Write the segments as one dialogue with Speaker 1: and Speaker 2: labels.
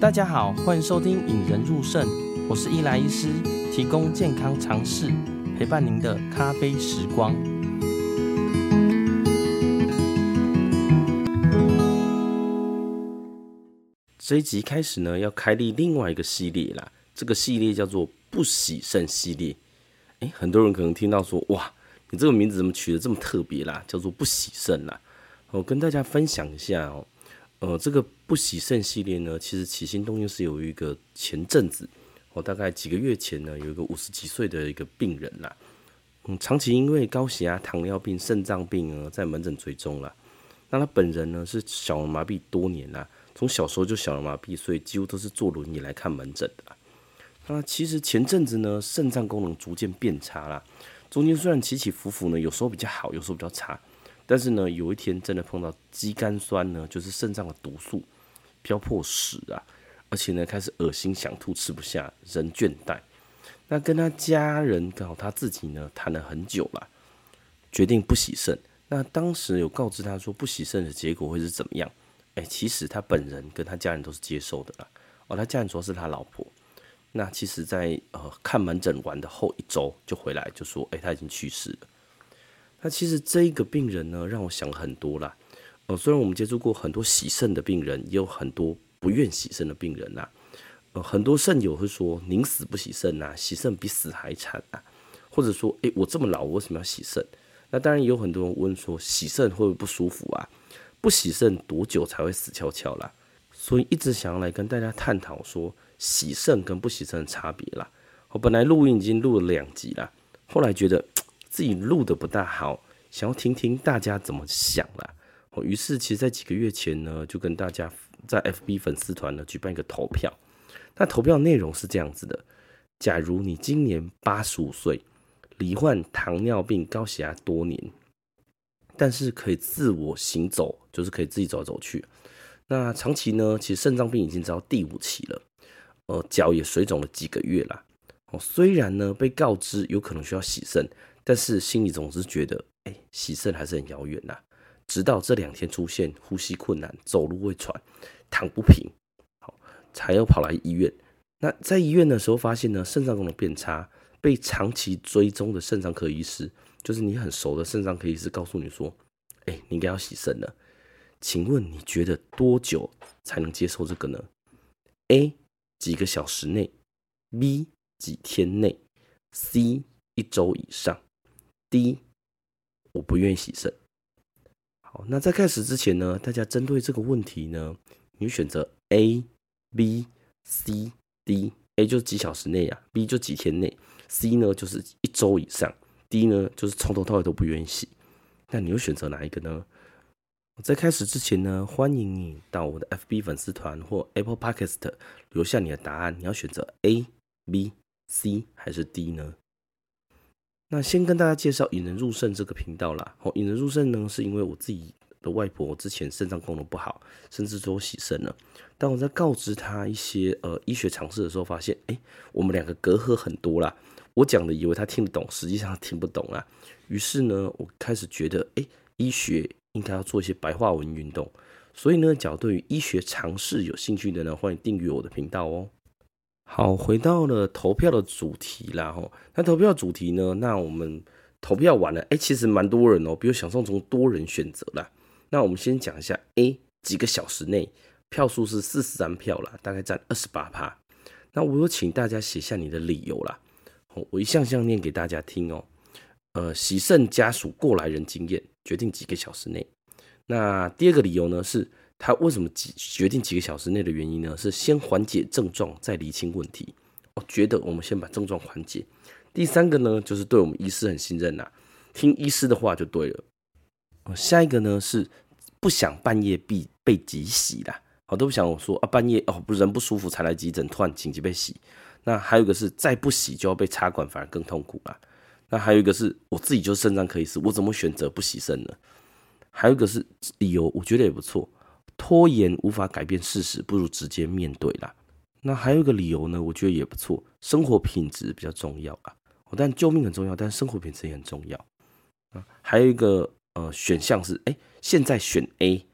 Speaker 1: 大家好，欢迎收听《引人入胜》，我是伊莱医师，提供健康常识，陪伴您的咖啡时光。这一集开始呢，要开立另外一个系列啦。这个系列叫做“不洗肾系列”。诶，很多人可能听到说：“哇，你这个名字怎么取得这么特别啦？叫做‘不洗肾’啦。”我跟大家分享一下哦。呃，这个不洗肾系列呢，其实起心动念是有一个前阵子，我大概几个月前呢，有一个五十几岁的一个病人啦，嗯，长期因为高血压、糖尿病、肾脏病呢，在门诊追踪了。那他本人呢是小儿麻痹多年啦，从小时候就小儿麻痹，所以几乎都是坐轮椅来看门诊的。那其实前阵子呢，肾脏功能逐渐变差啦，中间虽然起起伏伏呢，有时候比较好，有时候比较差。但是呢，有一天真的碰到肌酐酸呢，就是肾脏的毒素飙破十啊，而且呢开始恶心想吐，吃不下，人倦怠。那跟他家人刚好他自己呢谈了很久了，决定不洗肾。那当时有告知他说不洗肾的结果会是怎么样？哎、其实他本人跟他家人都是接受的啦。哦，他家人主要是他老婆。那其实在，呃看门诊完的后一周就回来就说，哎、他已经去世了。那其实这一个病人呢，让我想很多啦。呃，虽然我们接触过很多洗肾的病人，也有很多不愿洗肾的病人呐。呃，很多肾友会说宁死不洗肾呐，洗肾比死还惨啊。或者说，诶，我这么老，我为什么要洗肾？那当然也有很多人问说，洗肾会不会不舒服啊？不洗肾多久才会死翘翘啦？所以一直想要来跟大家探讨说，洗肾跟不洗肾的差别啦。我本来录音已经录了两集啦，后来觉得。自己录的不大好，想要听听大家怎么想啦。哦，于是其实，在几个月前呢，就跟大家在 FB 粉丝团呢举办一个投票。那投票内容是这样子的：假如你今年八十五岁，罹患糖尿病、高血压多年，但是可以自我行走，就是可以自己走走去。那长期呢，其实肾脏病已经到第五期了，呃，脚也水肿了几个月啦。哦，虽然呢被告知有可能需要洗肾。但是心里总是觉得，哎、洗肾还是很遥远呐。直到这两天出现呼吸困难、走路会喘、躺不平，好，才又跑来医院。那在医院的时候发现呢，肾脏功能变差，被长期追踪的肾脏科医师，就是你很熟的肾脏科医师，告诉你说，哎、你应该要洗肾了。请问你觉得多久才能接受这个呢？A 几个小时内，B 几天内，C 一周以上。，D，我不愿意洗肾。好，那在开始之前呢，大家针对这个问题呢，你选择 A、B、C、D。A 就是几小时内啊，B 就几天内，C 呢就是一周以上，D 呢就是从头到尾都不愿意洗。那你会选择哪一个呢？在开始之前呢，欢迎你到我的 FB 粉丝团或 Apple Podcast 留下你的答案。你要选择 A、B、C 还是 D 呢？那先跟大家介绍“引人入肾”这个频道啦。哦，“引人入肾”呢，是因为我自己的外婆之前肾脏功能不好，甚至说洗肾了。当我在告知她一些呃医学常识的时候，发现哎、我们两个隔阂很多啦。我讲的以为她听得懂，实际上听不懂啦。于是呢，我开始觉得哎、医学应该要做一些白话文运动。所以呢，假如对于医学常识有兴趣的呢，欢迎订阅我的频道哦。好，回到了投票的主题啦，吼，那投票主题呢？那我们投票完了，哎、其实蛮多人哦、比我想象中多人选择啦。那我们先讲一下，A 几个小时内票数是四十三票啦，大概占二十八趴。那我有请大家写下你的理由啦，我一项项念给大家听哦、呃，洗肾家属过来人经验，决定几个小时内。那第二个理由呢是。他为什么几决定几个小时内的原因呢？是先缓解症状，再厘清问题。我觉得我们先把症状缓解。第三个呢，就是对我们医师很信任呐，听医师的话就对了。下一个呢是不想半夜被被急洗啦，好都不想我说啊半夜哦不人不舒服才来急诊，突然紧急被洗。那还有一个是再不洗就要被插管，反而更痛苦啦。那还有一个是我自己就是肾脏科医师，我怎么选择不洗肾呢？还有一个是理由，我觉得也不错。拖延无法改变事实，不如直接面对啦。那还有一个理由呢，我觉得也不错，生活品质比较重要啊。但救命很重要，但生活品质也很重要啊。还有一个呃选项是，哎，现在选 A，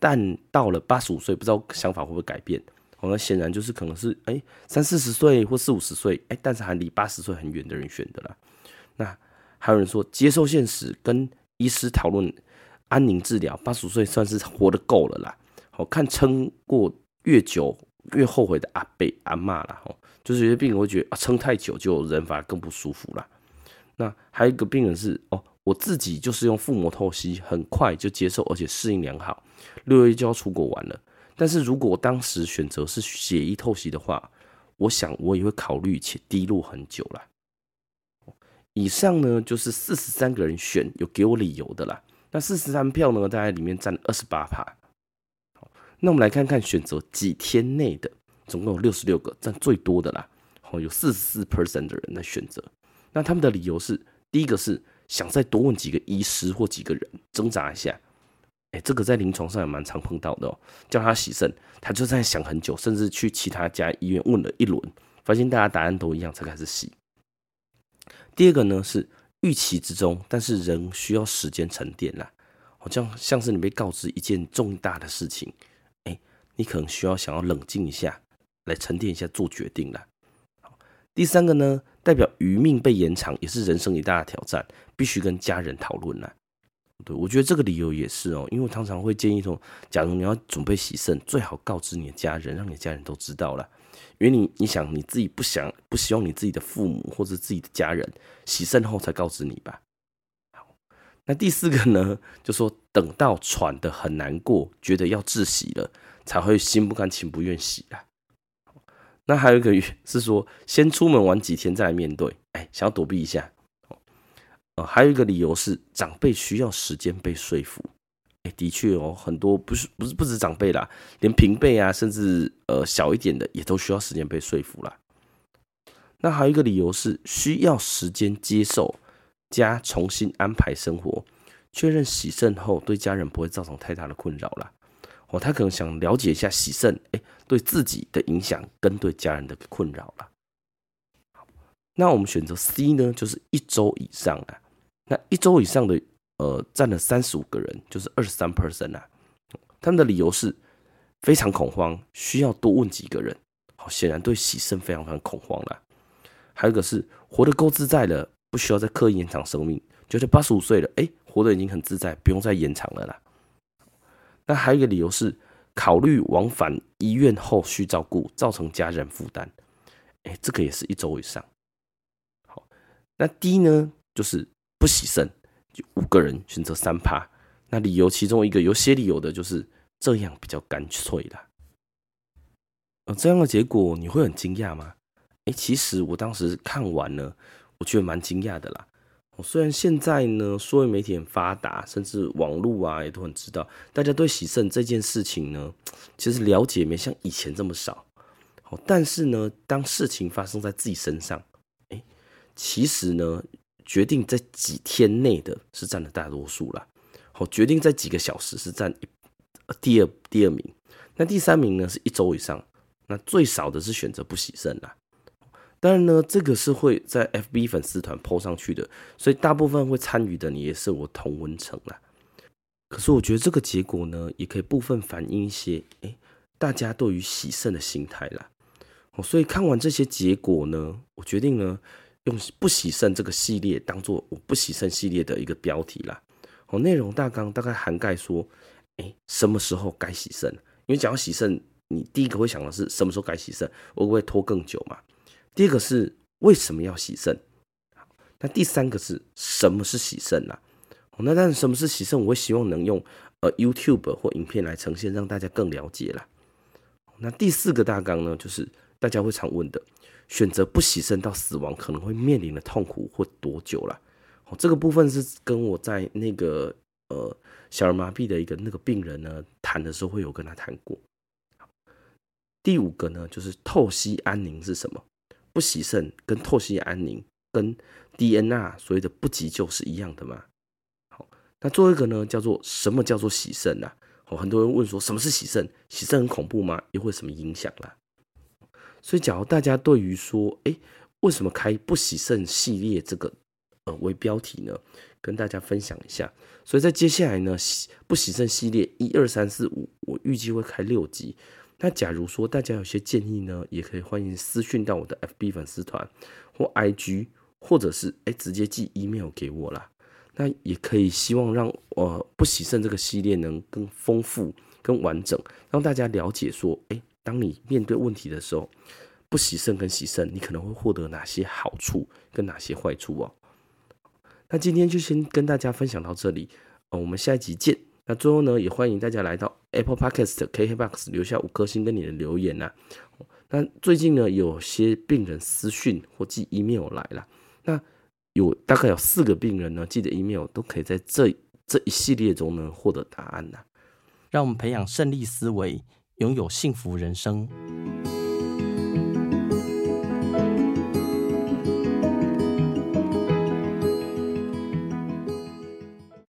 Speaker 1: 但到了八十五岁，不知道想法会不会改变？哦，那显然就是可能是哎三四十岁或四五十岁，哎，但是还离八十岁很远的人选的啦。那还有人说接受现实，跟医师讨论安宁治疗，八十岁算是活得够了啦。好看撑过越久越后悔的阿伯阿嬷啦，哦，就是有些病人会觉得啊撑太久就人反而更不舒服啦。那还有一个病人是哦，我自己就是用腹膜透析，很快就接受而且适应良好，六月就要出国玩了。但是如果我当时选择是血液透析的话，我想我也会考虑且低落很久了。以上呢就是四十三个人选有给我理由的啦。那四十三票呢，大概里面占二十八趴。那我们来看看选择几天内的，总共有六十六个，占最多的啦。好，有四十四 percent 的人来选择。那他们的理由是：第一个是想再多问几个医师或几个人挣扎一下。哎，这个在临床上也蛮常碰到的哦。叫他洗肾，他就在想很久，甚至去其他家医院问了一轮，发现大家答案都一样，才开始洗。第二个呢是预期之中，但是人需要时间沉淀啦。好像像是你被告知一件重大的事情，哎，你可能需要想要冷静一下，来沉淀一下做决定啦。第三个呢，代表余命被延长，也是人生一大挑战，必须跟家人讨论啦。对，我觉得这个理由也是哦，因为我常常会建议说，假如你要准备洗肾，最好告知你的家人，让你的家人都知道了。因为你你想你自己不想不希望你自己的父母或者自己的家人洗肾后才告知你吧。好，那第四个呢，就说等到喘得很难过，觉得要窒息了，才会心不甘情不愿洗啊。那还有一个是说，先出门玩几天再来面对，哎，想要躲避一下。呃，还有一个理由是长辈需要时间被说服。哎，的确哦，很多不是不是不止长辈啦，连平辈啊，甚至呃小一点的也都需要时间被说服啦。那还有一个理由是需要时间接受加重新安排生活，确认洗肾后对家人不会造成太大的困扰啦。哦，他可能想了解一下洗肾哎对自己的影响跟对家人的困扰啦。那我们选择 C 呢，就是一周以上啊。那一周以上的，呃，占了三十五个人，就是二十三 percent 啊。他们的理由是非常恐慌，需要多问几个人。好，显然对洗肾非常非常恐慌啦。还有一个是活得够自在了，不需要再刻意延长生命，就是八十五岁了，哎，活得已经很自在，不用再延长了啦。那还有一个理由是考虑往返医院后续照顾，造成家人负担。哎，这个也是一周以上。好，那 D 呢，就是。不洗肾，五个人选择三趴。那理由其中一个有些理由的就是这样比较干脆啦。呃，这样的结果你会很惊讶吗？哎，其实我当时看完了，我觉得蛮惊讶的啦。虽然现在呢，社会媒体很发达，甚至网络啊也都很知道，大家对洗肾这件事情呢，其实了解没像以前这么少。但是呢，当事情发生在自己身上，哎，其实呢。决定在几天内的是占了大多数啦，好，决定在几个小时是占第二第二名，那第三名呢是一周以上，那最少的是选择不洗肾啦。当然呢，这个是会在 FB 粉丝团 po 上去的，所以大部分会参与的你也是我同温层啦。可是我觉得这个结果呢，也可以部分反映一些，哎，大家对于洗肾的心态啦。所以看完这些结果呢，我决定呢。用不洗肾这个系列当做我不洗肾系列的一个标题啦。哦，内容大纲大概涵盖说，哎，什么时候该洗肾？因为讲到洗肾，你第一个会想的是什么时候该洗肾？会不会拖更久嘛？第二个是为什么要洗肾？那第三个是什么是洗肾啦？那但是什么是洗肾？我会希望能用呃 YouTube 或影片来呈现，让大家更了解啦。那第四个大纲呢，就是大家会常问的。选择不洗肾到死亡可能会面临的痛苦会多久了？哦，这个部分是跟我在那个呃小儿麻痹的一个那个病人呢谈的时候会有跟他谈过。第五个呢，就是透析安宁是什么？不洗肾跟透析安宁跟 DNR 所谓的不急救是一样的吗？好，那最后一个呢，叫做什么叫做洗肾啊？哦，很多人问说什么是洗肾？洗肾很恐怖吗？又会什么影响啦？所以，假如大家对于说，哎，为什么开不洗肾系列这个呃为标题呢，跟大家分享一下。所以在接下来呢，不洗肾系列一二三四五，我预计会开六集。那假如说大家有些建议呢，也可以欢迎私讯到我的 FB 粉丝团或 IG，或者是哎直接寄 email 给我啦。那也可以希望让呃不洗肾这个系列能更丰富、更完整，让大家了解说，哎，当你面对问题的时候，不喜胜跟喜胜，你可能会获得哪些好处跟哪些坏处哦。那今天就先跟大家分享到这里，呃，我们下一集见。那最后呢，也欢迎大家来到 Apple Podcast、KKBOX 留下五颗星跟你的留言呐。那最近呢，有些病人私讯或寄 email 来了，那有大概有四个病人呢寄的 email 都可以在这这一系列中呢获得答案呐。让我们培养胜利思维，拥有幸福人生。